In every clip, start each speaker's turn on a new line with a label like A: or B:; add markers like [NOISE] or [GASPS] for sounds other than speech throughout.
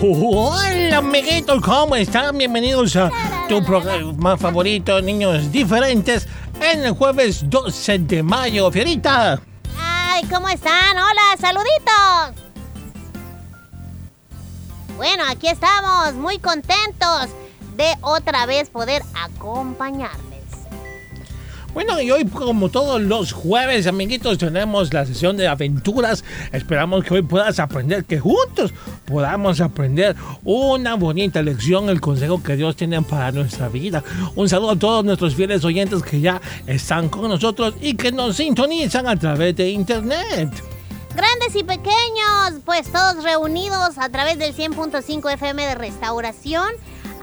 A: Hola amiguitos, ¿cómo están? Bienvenidos a tu programa favorito, Niños Diferentes, en el jueves 12 de mayo. Fierita,
B: ¡Ay! ¿Cómo están? ¡Hola! ¡Saluditos! Bueno, aquí estamos, muy contentos de otra vez poder acompañarles.
A: Bueno, y hoy, como todos los jueves, amiguitos, tenemos la sesión de aventuras. Esperamos que hoy puedas aprender, que juntos podamos aprender una bonita lección, el consejo que Dios tiene para nuestra vida. Un saludo a todos nuestros fieles oyentes que ya están con nosotros y que nos sintonizan a través de internet.
B: Grandes y pequeños, pues todos reunidos a través del 100.5 FM de restauración.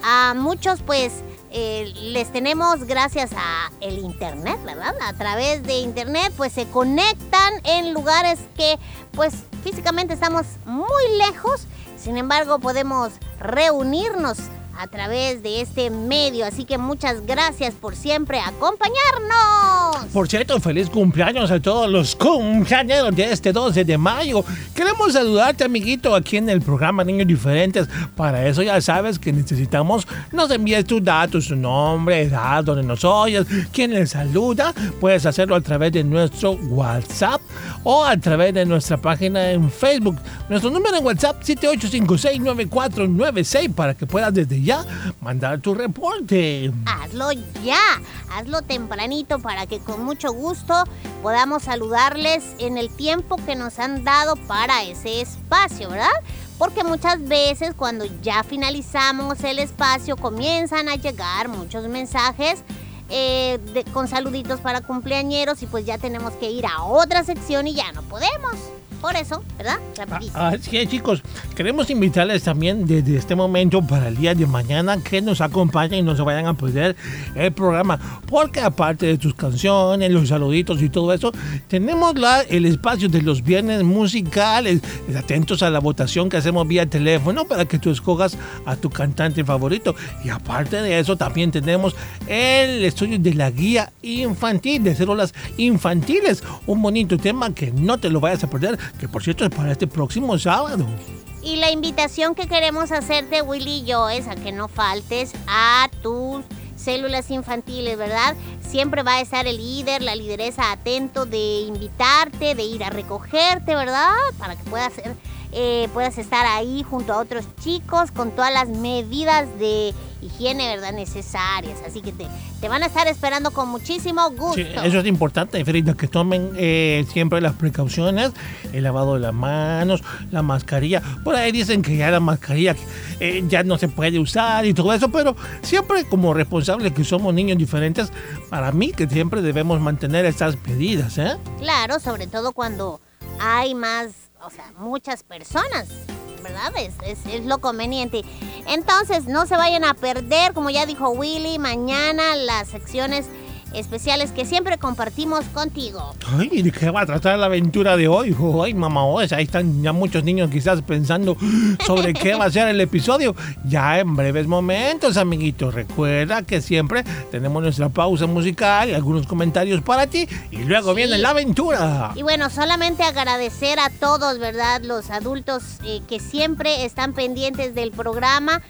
B: A muchos pues eh, les tenemos gracias a el internet, ¿verdad? A través de internet pues se conectan en lugares que pues físicamente estamos muy lejos. Sin embargo podemos reunirnos a través de este medio. Así que muchas gracias por siempre acompañarnos.
A: Por cierto, feliz cumpleaños a todos los cumpleaños de este 12 de mayo. Queremos saludarte, amiguito, aquí en el programa Niños Diferentes. Para eso ya sabes que necesitamos nos envíes tus datos, tu nombre, edad, donde nos oyes, quién les saluda. Puedes hacerlo a través de nuestro WhatsApp o a través de nuestra página en Facebook. Nuestro número en WhatsApp 78569496 para que puedas desde ya mandar tu reporte.
B: Hazlo ya, hazlo tempranito para que con mucho gusto podamos saludarles en el tiempo que nos han dado para ese espacio, ¿verdad? Porque muchas veces cuando ya finalizamos el espacio comienzan a llegar muchos mensajes eh, con saluditos para cumpleañeros y pues ya tenemos que ir a otra sección y ya no podemos. Por eso, ¿verdad? Rapidísimo.
A: Así es, chicos. Queremos invitarles también desde este momento para el día de mañana que nos acompañen y no se vayan a perder el programa. Porque aparte de tus canciones, los saluditos y todo eso, tenemos el espacio de los viernes musicales. Atentos a la votación que hacemos vía teléfono para que tú escogas a tu cantante favorito. Y aparte de eso, también tenemos el estudio de la guía infantil, de células infantiles. Un bonito tema que no te lo vayas a perder, que por cierto es para este próximo sábado.
B: Y la invitación que queremos hacerte, Willy y yo, es a que no faltes a tus células infantiles, ¿verdad? Siempre va a estar el líder, la lideresa atento de invitarte, de ir a recogerte, ¿verdad? Para que puedas, ser, eh, puedas estar ahí junto a otros chicos con todas las medidas de higiene, ¿verdad? Necesarias. Así que te, te van a estar esperando con muchísimo gusto.
A: Sí, eso es importante, Frida, que tomen eh, siempre las precauciones, el lavado de las manos, la mascarilla. Por ahí dicen que ya la mascarilla eh, ya no se puede usar y todo eso, pero siempre como responsables que somos niños diferentes, para mí que siempre debemos mantener estas medidas, ¿eh?
B: Claro, sobre todo cuando hay más, o sea, muchas personas, ¿verdad? Es, es- lo conveniente. Entonces, no se vayan a perder, como ya dijo Willy, mañana las secciones especiales que siempre compartimos contigo.
A: Ay, ¿de qué va a tratar la aventura de hoy? Ay, mamá, oh, ahí están ya muchos niños quizás pensando sobre qué va a ser el episodio. Ya en breves momentos, amiguitos. Recuerda que siempre tenemos nuestra pausa musical y algunos comentarios para ti. Y luego
B: Sí.
A: viene la aventura.
B: Y bueno, solamente agradecer a todos, ¿verdad? Los adultos eh, que siempre están pendientes del programa.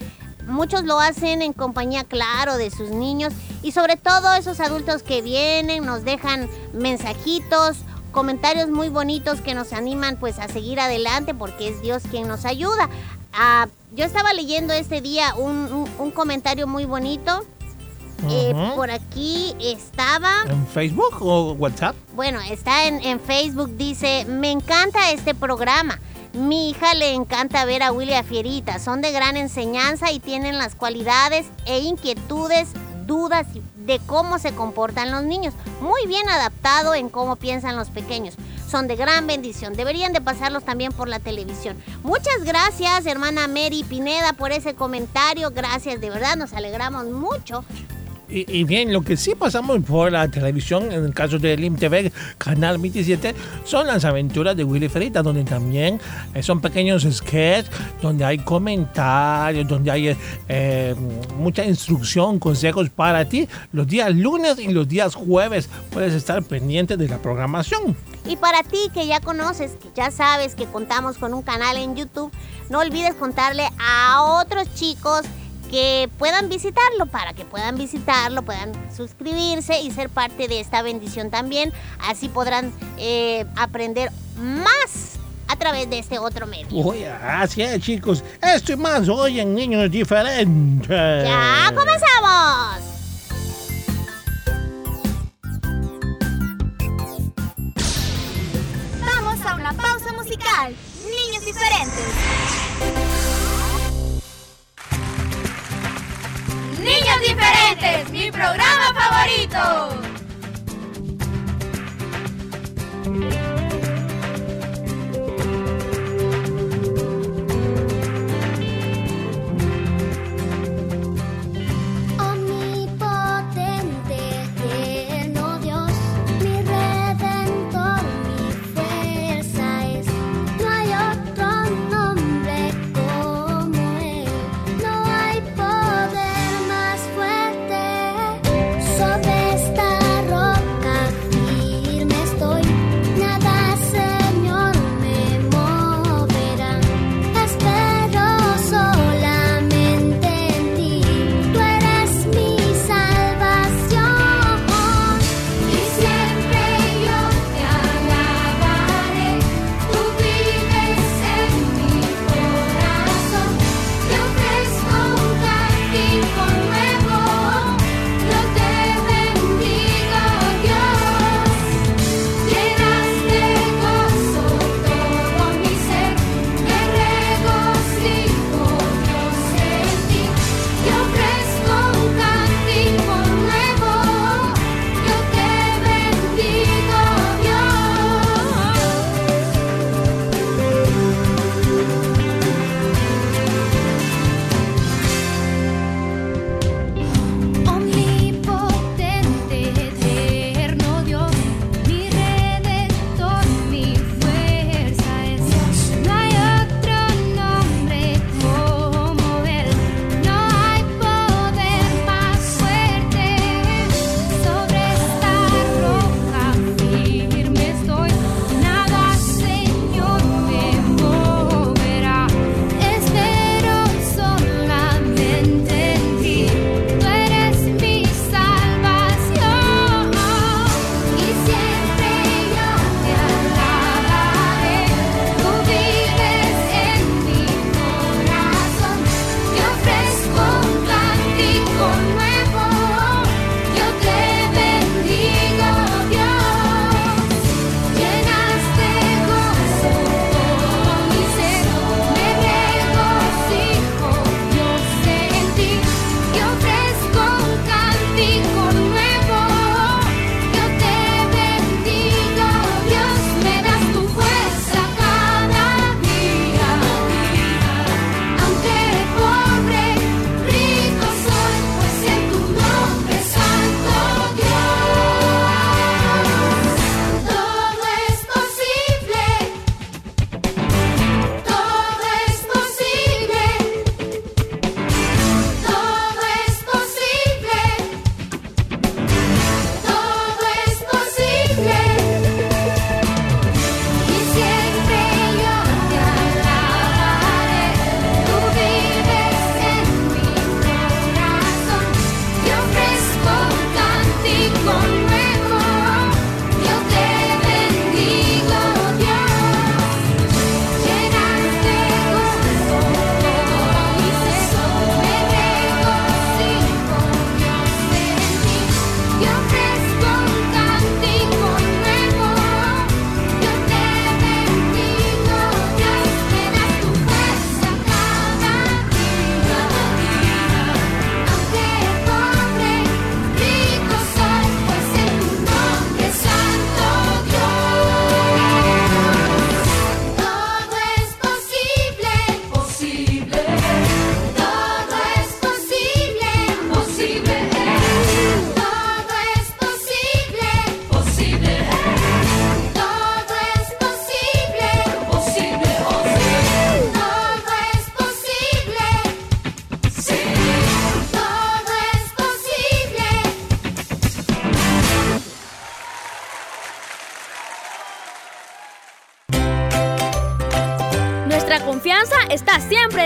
B: Muchos lo hacen en compañía, claro, de sus niños. Y sobre todo esos adultos que vienen, nos dejan mensajitos, comentarios muy bonitos que nos animan pues a seguir adelante porque es Dios quien nos ayuda. Ah, yo estaba leyendo este día un, un- un comentario muy bonito. Eh, por aquí estaba...
A: ¿En Facebook o WhatsApp?
B: Bueno, está en, en Facebook, dice, me encanta este programa. Mi hija le encanta ver a Willy a Fierita. Son de gran enseñanza y tienen las cualidades e inquietudes, dudas de cómo se comportan los niños. Muy bien adaptado en cómo piensan los pequeños. Son de gran bendición. Deberían de pasarlos también por la televisión. Muchas gracias, hermana Mary Pineda, por ese comentario. Gracias, de verdad, nos alegramos mucho.
A: Y, y bien, lo que sí pasamos por la televisión, en el caso de LIM TV, Canal 27, son las aventuras de Willy Ferita, donde también eh, son pequeños sketches, donde hay comentarios, donde hay eh, eh, mucha instrucción, consejos para ti. Los días lunes y los días jueves puedes estar pendiente de la programación.
B: Y para ti que ya conoces, que ya sabes que contamos con un canal en YouTube, no olvides contarle a otros chicos que puedan visitarlo, para que puedan visitarlo, puedan suscribirse y ser parte de esta bendición también. Así podrán eh, aprender más a través de este otro medio.
A: Uy, así es, chicos. Esto y más hoy en Niños Diferentes.
B: ¡Ya comenzamos!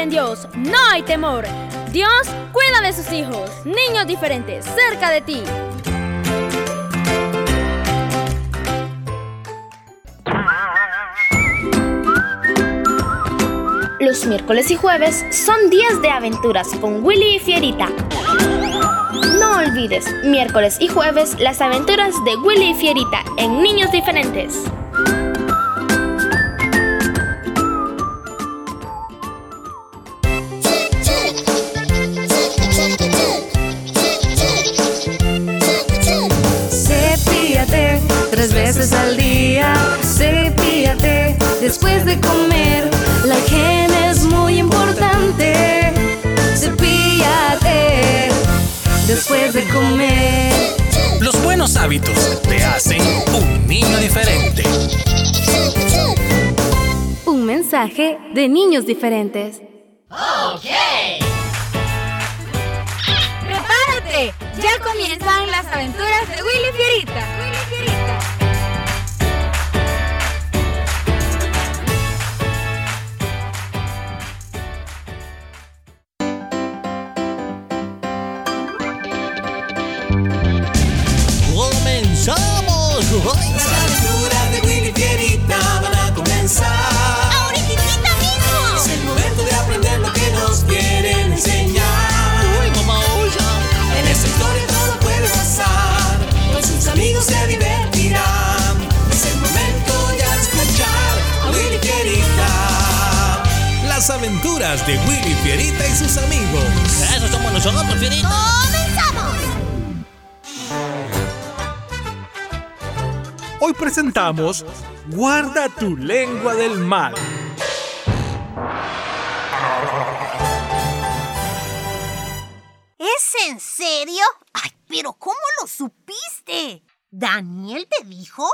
C: Dios. No hay
D: temor. Dios cuida de sus hijos, niños diferentes, cerca de ti.
E: Los miércoles y jueves son días de aventuras con Willy y Fierita. No olvides, miércoles y jueves, las aventuras de Willy y Fierita en Niños Diferentes.
F: Después de comer. La higiene es muy importante. Cepíllate después de comer.
G: Los buenos hábitos te hacen un niño diferente.
E: Un mensaje de niños diferentes.
D: ¡Prepárate! Ya comienzan las aventuras de. Willy Fierita.
A: ¡Comenzamos!
G: Las aventuras de Willy Fierita van a comenzar.
B: ¡Ahorita mismo!
G: Es el momento de aprender lo que nos quieren enseñar. En esta historia todo puede pasar. Con sus amigos se divertirán. Es el momento ya de escuchar a Willy Fierita. Las aventuras de Willy Fierita y sus amigos.
A: Eso somos nosotros, Fierita.
H: Hoy presentamos Guarda tu lengua del mal.
B: ¿Es en serio? Ay, pero ¿cómo lo supiste? ¿Daniel te dijo?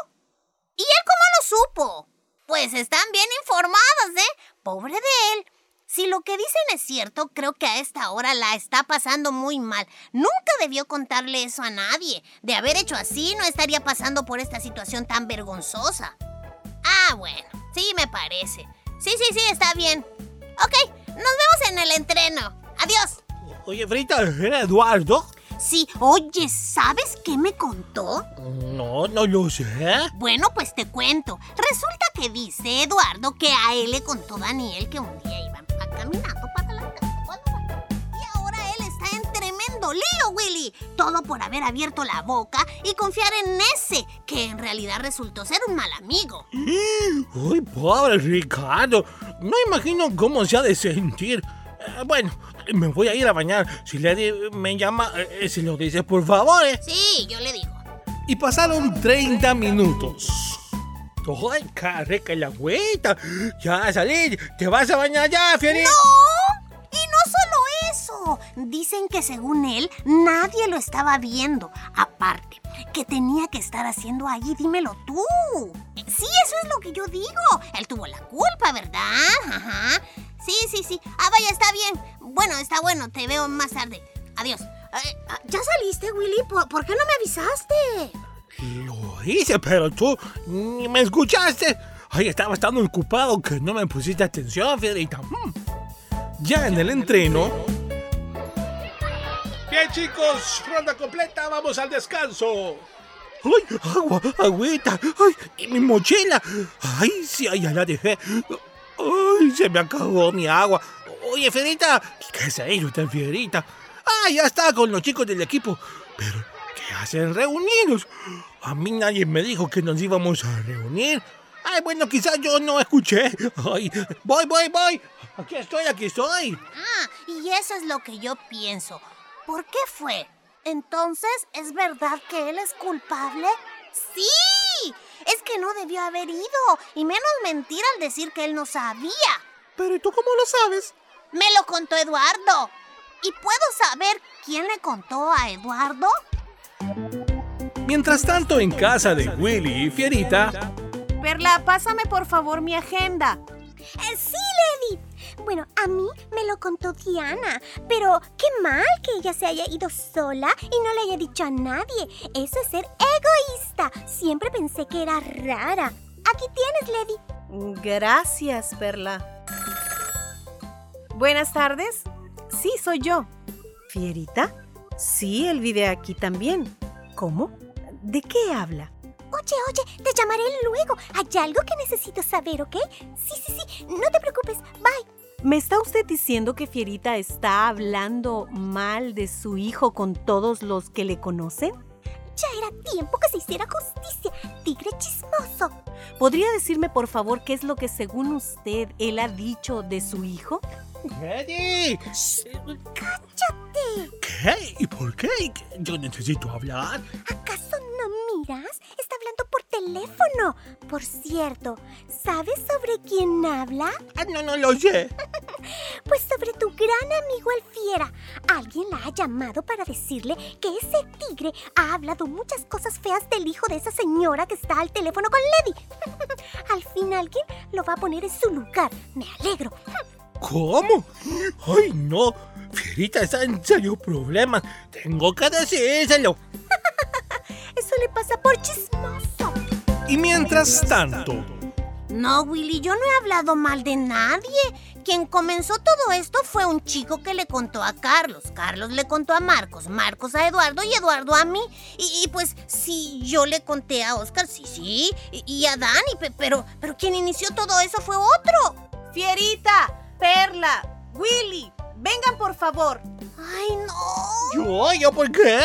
B: ¿Y él cómo lo supo? Pues están bien informados, ¿eh? Pobre de él. Si lo que dicen es cierto, creo que a esta hora la está pasando muy mal. Nunca debió contarle eso a nadie. De haber hecho así, no estaría pasando por esta situación tan vergonzosa. Ah, bueno, sí me parece. Sí, sí, sí, está bien. Ok, nos vemos en el entreno. Adiós.
A: Oye, Frita, ¿era Eduardo?
B: Sí, oye, ¿sabes qué me contó?
A: No, no lo sé.
B: Bueno, pues te cuento. Resulta que dice Eduardo que a él le contó Daniel que un día iban pa- caminando para va- Y ahora él está en tremendo lío, Willy. Todo por haber abierto la boca y confiar en ese, que en realidad resultó ser un mal amigo. [GASPS]
A: Uy, pobre Ricardo. No imagino cómo se ha de sentir. Eh, bueno, me voy a ir a bañar. Si Lady me llama, eh, se lo dice, por favor. eh.
B: Sí, yo le digo.
H: Y pasaron 30 minutos.
A: ¡Ay, qué rica la agüita! Ya salí, te vas a bañar ya, Fierita.
B: ¡No! Y no solo eso. Dicen que según él, nadie lo estaba viendo. Aparte, que tenía que estar haciendo allí, dímelo tú. Sí, eso es lo que yo digo. Él tuvo la culpa, ¿verdad? Ajá. Sí, sí, sí. Ah, vaya, está bien. Bueno, está bueno. Te veo más tarde. Adiós. Eh, ah, ¿Ya saliste, Willy? ¿Por, por qué no me avisaste?
A: Lo hice, pero tú ni me escuchaste. Ay, estaba tan ocupado que no me pusiste atención, Fierita. Mm.
H: Ya en el entreno. Bien, chicos, ronda completa, vamos al descanso.
A: ¡Ay, agua, agüita! ¡Ay, y mi mochila! ¡Ay, sí, ya la dejé! ¡Ay, se me acabó mi agua! Oye, Fierita, ¿qué ha hecho usted, Fierita? ¡Ah, ya está con los chicos del equipo! Pero, ¿qué hacen reunidos? A mí nadie me dijo que nos íbamos a reunir. Ay, bueno, quizás yo no escuché. Ay, voy, voy, voy. Aquí estoy, aquí estoy.
B: Ah, y eso es lo que yo pienso. ¿Por qué fue? Entonces, ¿es verdad que él es culpable? ¡Sí! Es que no debió haber ido. Y menos mentir al decir que él no sabía.
A: Pero ¿y tú cómo lo sabes?
B: Me lo contó Eduardo. ¿Y puedo saber quién le contó a Eduardo?
H: Mientras tanto, en casa de Willy y Fierita,
D: Perla, pásame por favor mi agenda.
C: Eh, Sí, Lady. Bueno, a mí me lo contó Diana, pero qué mal que ella se haya ido sola y no le haya dicho a nadie. Eso es ser egoísta. Siempre pensé que era rara. Aquí tienes, Lady.
I: Gracias, Perla. Buenas tardes. Sí, soy yo. ¿Fierita? Sí, el video aquí también. ¿Cómo? ¿De qué habla?
C: Oye, oye, te llamaré luego. Hay algo que necesito saber, ¿ok? Sí, sí, sí. No te preocupes. Bye.
I: ¿Me está usted diciendo que Fierita está hablando mal de su hijo con todos los que le conocen?
C: Ya era tiempo que se hiciera justicia. Tigre chismoso.
I: ¿Podría decirme por favor qué es lo que según usted él ha dicho de su hijo?
A: Eddie,
C: ¡Cállate!
A: ¿qué? ¿Y por qué? Yo necesito hablar.
C: ¿Acaso no miras? Está hablando por teléfono. Por cierto, ¿sabes sobre quién habla?
A: Ah, no, no lo sé. [LAUGHS]
C: Pues sobre tu gran amigo el fiera. Alguien la ha llamado para decirle que ese tigre ha hablado muchas cosas feas del hijo de esa señora que está al teléfono con Lady. [LAUGHS] al fin alguien lo va a poner en su lugar. Me alegro.
A: ¿Cómo? Ay, no. Fierita está en serio problemas. Tengo que decírselo. [LAUGHS]
C: Eso le pasa por chismoso.
H: Y mientras tanto,
B: No, Willy, yo no he hablado mal de nadie. Quien comenzó todo esto fue un chico que le contó a Carlos. Carlos le contó a Marcos, Marcos a Eduardo y Eduardo a mí. Y, y pues sí, yo le conté a Oscar, sí, sí, y, y a Dani, pe- pero, pero quien inició todo eso fue otro.
I: Fierita, Perla, Willy, vengan por favor.
B: Ay, no.
A: ¿Yo? ¿Yo por qué?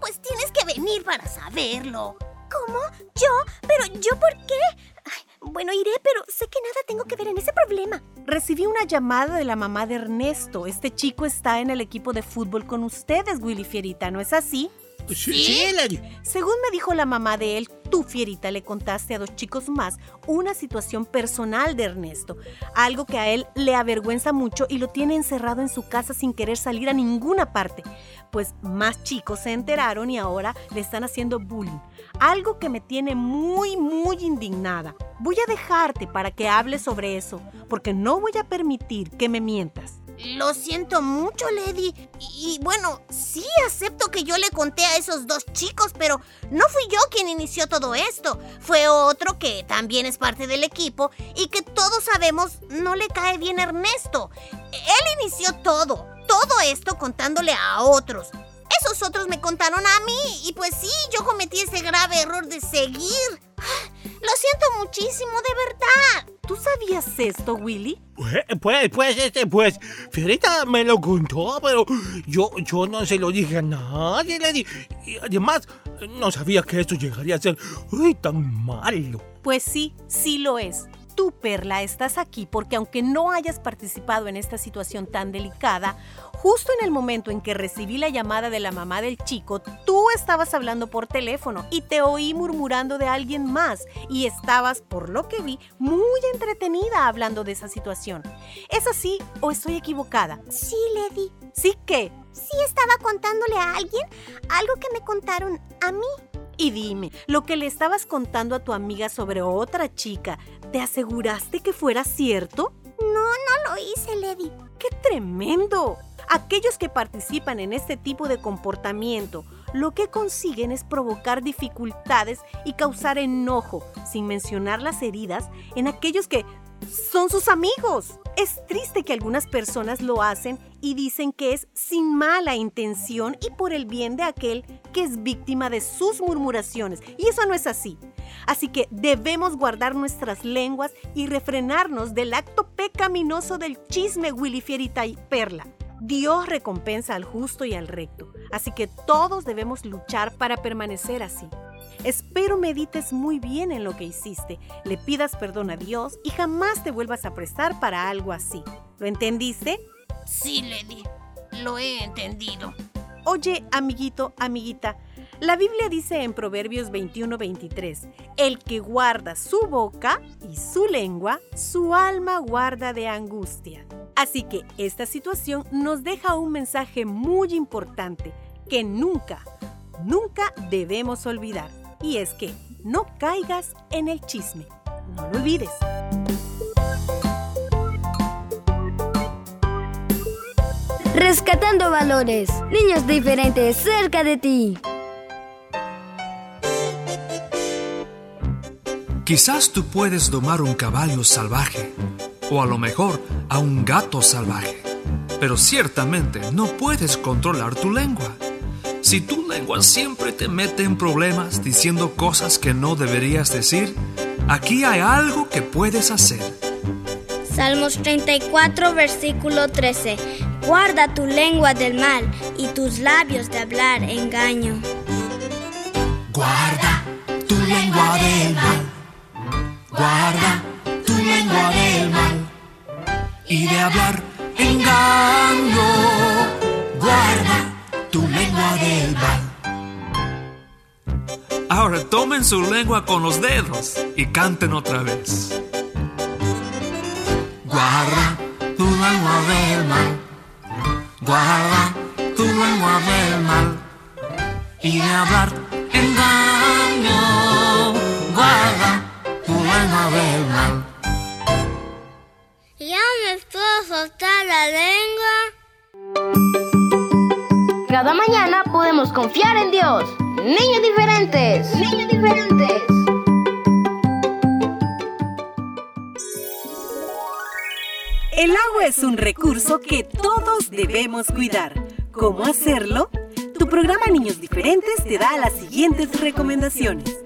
B: Pues tienes que venir para saberlo.
C: ¿Cómo? ¿Yo? ¿Pero yo por qué? Ay, bueno, iré, pero sé que nada tengo que ver en ese problema.
I: Recibí una llamada de la mamá de Ernesto. Este chico está en el equipo de fútbol con ustedes, Willy Fierita, ¿no es así?
A: Sí, sí, Lady.
I: Según me dijo la mamá de él, tú, Fierita, le contaste a dos chicos más una situación personal de Ernesto, algo que a él le avergüenza mucho y lo tiene encerrado en su casa sin querer salir a ninguna parte. Pues más chicos se enteraron y ahora le están haciendo bullying, algo que me tiene muy, muy indignada. Voy a dejarte para que hables sobre eso, porque no voy a permitir que me mientas.
B: Lo siento mucho, Lady. Y, bueno, sí acepto que yo le conté a esos dos chicos, pero no fui yo quien inició todo esto. Fue otro que también es parte del equipo y que todos sabemos no le cae bien a Ernesto. Él inició todo, todo esto contándole a otros. Esos otros me contaron a mí y pues sí, yo cometí ese grave error de seguir. Lo siento muchísimo, de verdad.
I: ¿Tú sabías esto, Willy?
A: Pues, pues, pues, este, pues, Fierita me lo contó, pero yo, yo no se lo dije a nadie, Lady. Y además, no sabía que esto llegaría a ser uy, tan malo.
I: Pues sí, sí lo es. Tú, Perla, estás aquí porque aunque no hayas participado en esta situación tan delicada, justo en el momento en que recibí la llamada de la mamá del chico, tú estabas hablando por teléfono y te oí murmurando de alguien más y estabas, por lo que vi, muy entretenida hablando de esa situación. ¿Es así o estoy equivocada?
C: Sí, Lady.
I: ¿Sí qué?
C: Sí estaba contándole a alguien algo que me contaron a mí.
I: Y dime, lo que le estabas contando a tu amiga sobre otra chica, ¿te aseguraste que fuera cierto?
C: No, no lo hice, Lady.
I: ¡Qué tremendo! Aquellos que participan en este tipo de comportamiento lo que consiguen es provocar dificultades y causar enojo, sin mencionar las heridas, en aquellos que son sus amigos. Es triste que algunas personas lo hacen y dicen que es sin mala intención y por el bien de aquel que es víctima de sus murmuraciones. Y eso no es así. Así que debemos guardar nuestras lenguas y refrenarnos del acto pecaminoso del chisme Willy Fierita y Perla. Dios recompensa al justo y al recto, así que todos debemos luchar para permanecer así. Espero medites muy bien en lo que hiciste, le pidas perdón a Dios y jamás te vuelvas a prestar para algo así. ¿Lo entendiste?
B: Sí, Lady. Lo he entendido.
I: Oye, amiguito, amiguita, la Biblia dice en Proverbios 21-23, el que guarda su boca y su lengua, su alma guarda de angustia. Así que esta situación nos deja un mensaje muy importante que nunca, nunca debemos olvidar. Y es que no caigas en el chisme. No lo olvides.
J: Rescatando valores. Niños diferentes cerca de ti.
H: quizás tú puedes domar un caballo salvaje o a lo mejor a un gato salvaje. pero ciertamente no puedes controlar tu lengua. Si tu lengua siempre te mete en problemas diciendo cosas que no deberías decir, aquí hay algo que puedes hacer.
K: Salmos 34, versículo 13. Guarda tu lengua del mal y tus labios de hablar engaño.
G: Guarda tu lengua del mal. Guarda tu lengua del mal. Y de hablar engaño. Guarda tu lengua del mal.
H: Ahora tomen su lengua con los dedos y canten otra vez.
G: Guarda tu lengua del mal. Guarda tu lengua del mal. Y de hablar engaño. Guarda tu lengua del mal.
K: Ya me puedo soltar la lengua.
E: Cada mañana podemos confiar en Dios. Niños diferentes. Niños diferentes.
I: El agua es un recurso que todos debemos cuidar. ¿Cómo hacerlo? Tu programa Niños Diferentes te da las siguientes recomendaciones.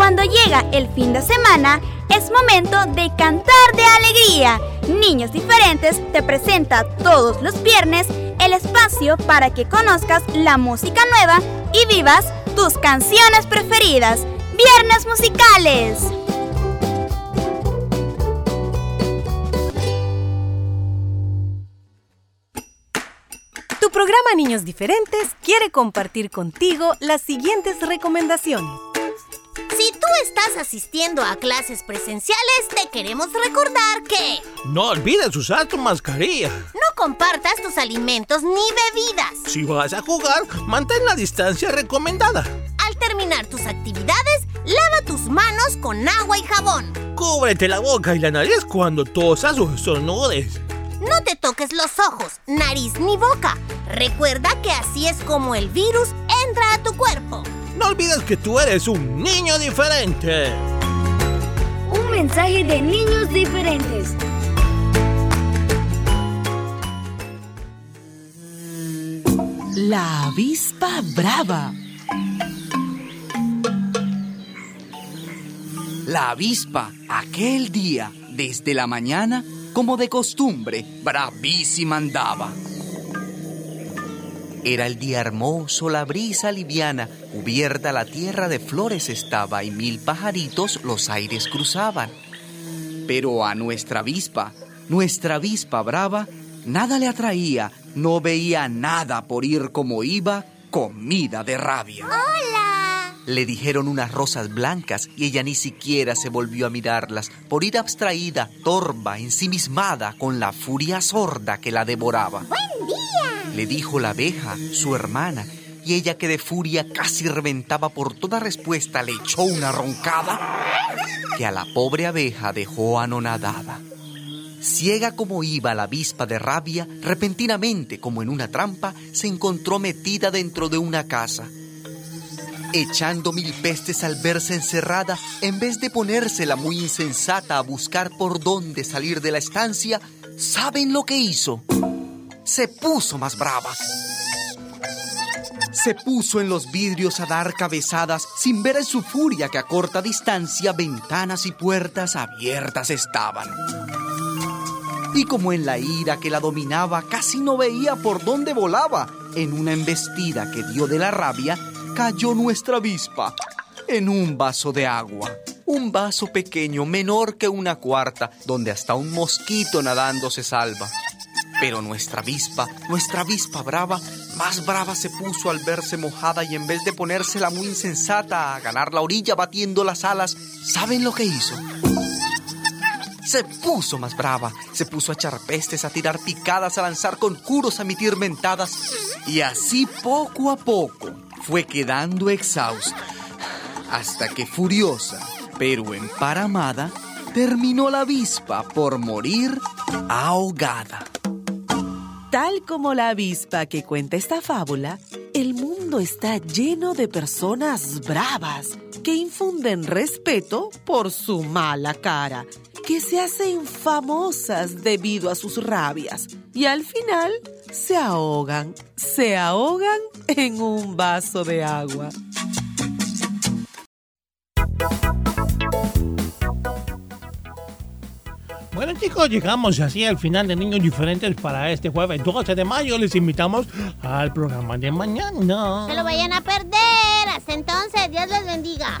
L: Cuando llega el fin de semana, es momento de cantar de alegría. Niños Diferentes te presenta todos los viernes el espacio para que conozcas la música nueva y vivas tus canciones preferidas. Viernes musicales.
I: Tu programa Niños Diferentes quiere compartir contigo las siguientes recomendaciones.
B: Si tú estás asistiendo a clases presenciales, te queremos recordar que
A: No olvides usar tu mascarilla.
B: no compartas tus alimentos ni bebidas.
A: Si vas a jugar, mantén la distancia recomendada.
B: Al terminar tus actividades, lava tus manos con agua y jabón.
A: Cúbrete la boca y la nariz cuando tosas o estornudes.
B: No te toques los ojos, nariz ni boca. Recuerda que así es como el virus entra a tu cuerpo.
A: No olvides que tú eres un niño diferente.
J: Un mensaje de niños diferentes.
M: La avispa brava.
N: La avispa, aquel día, desde la mañana, como de costumbre, bravísima andaba. Era el día hermoso, la brisa liviana, cubierta la tierra de flores estaba y mil pajaritos los aires cruzaban. Pero a nuestra avispa, nuestra avispa brava, nada le atraía, no veía nada por ir como iba, comida de rabia.
C: ¡Hola!
N: Le dijeron unas rosas blancas y ella ni siquiera se volvió a mirarlas, por ir abstraída, torva, ensimismada, con la furia sorda que la devoraba.
C: ¡Buen día!
N: Le dijo la abeja, su hermana, y ella que de furia casi reventaba por toda respuesta le echó una roncada que a la pobre abeja dejó anonadada. Ciega como iba la avispa de rabia, repentinamente, como en una trampa, se encontró metida dentro de una casa. Echando mil pestes al verse encerrada, en vez de ponérsela muy insensata a buscar por dónde salir de la estancia, ¿saben lo que hizo? Se puso más brava. Se puso en los vidrios a dar cabezadas sin ver en su furia que a corta distancia ventanas y puertas abiertas estaban. Y como en la ira que la dominaba casi no veía por dónde volaba, en una embestida que dio de la rabia, cayó nuestra avispa en un vaso de agua. Un vaso pequeño, menor que una cuarta, donde hasta un mosquito nadando se salva. Pero nuestra avispa, nuestra avispa brava, más brava se puso al verse mojada y en vez de ponérsela muy insensata a ganar la orilla batiendo las alas, ¿saben lo que hizo? se puso más brava. Se puso a echar pestes, a tirar picadas, a lanzar conjuros, a emitir mentadas. Y así poco a poco fue quedando exhausta. Hasta que furiosa, pero emparamada, terminó la avispa por morir ahogada.
M: Tal como la avispa que cuenta esta fábula, el mundo está lleno de personas bravas que infunden respeto por su mala cara, que se hacen famosas debido a sus rabias y al final se ahogan, se ahogan en un vaso de agua.
A: Bueno chicos, llegamos así al final de Niños Diferentes para este jueves 12 de mayo. Les invitamos al programa de mañana.
B: No se lo vayan a perder. Hasta entonces, Dios les bendiga.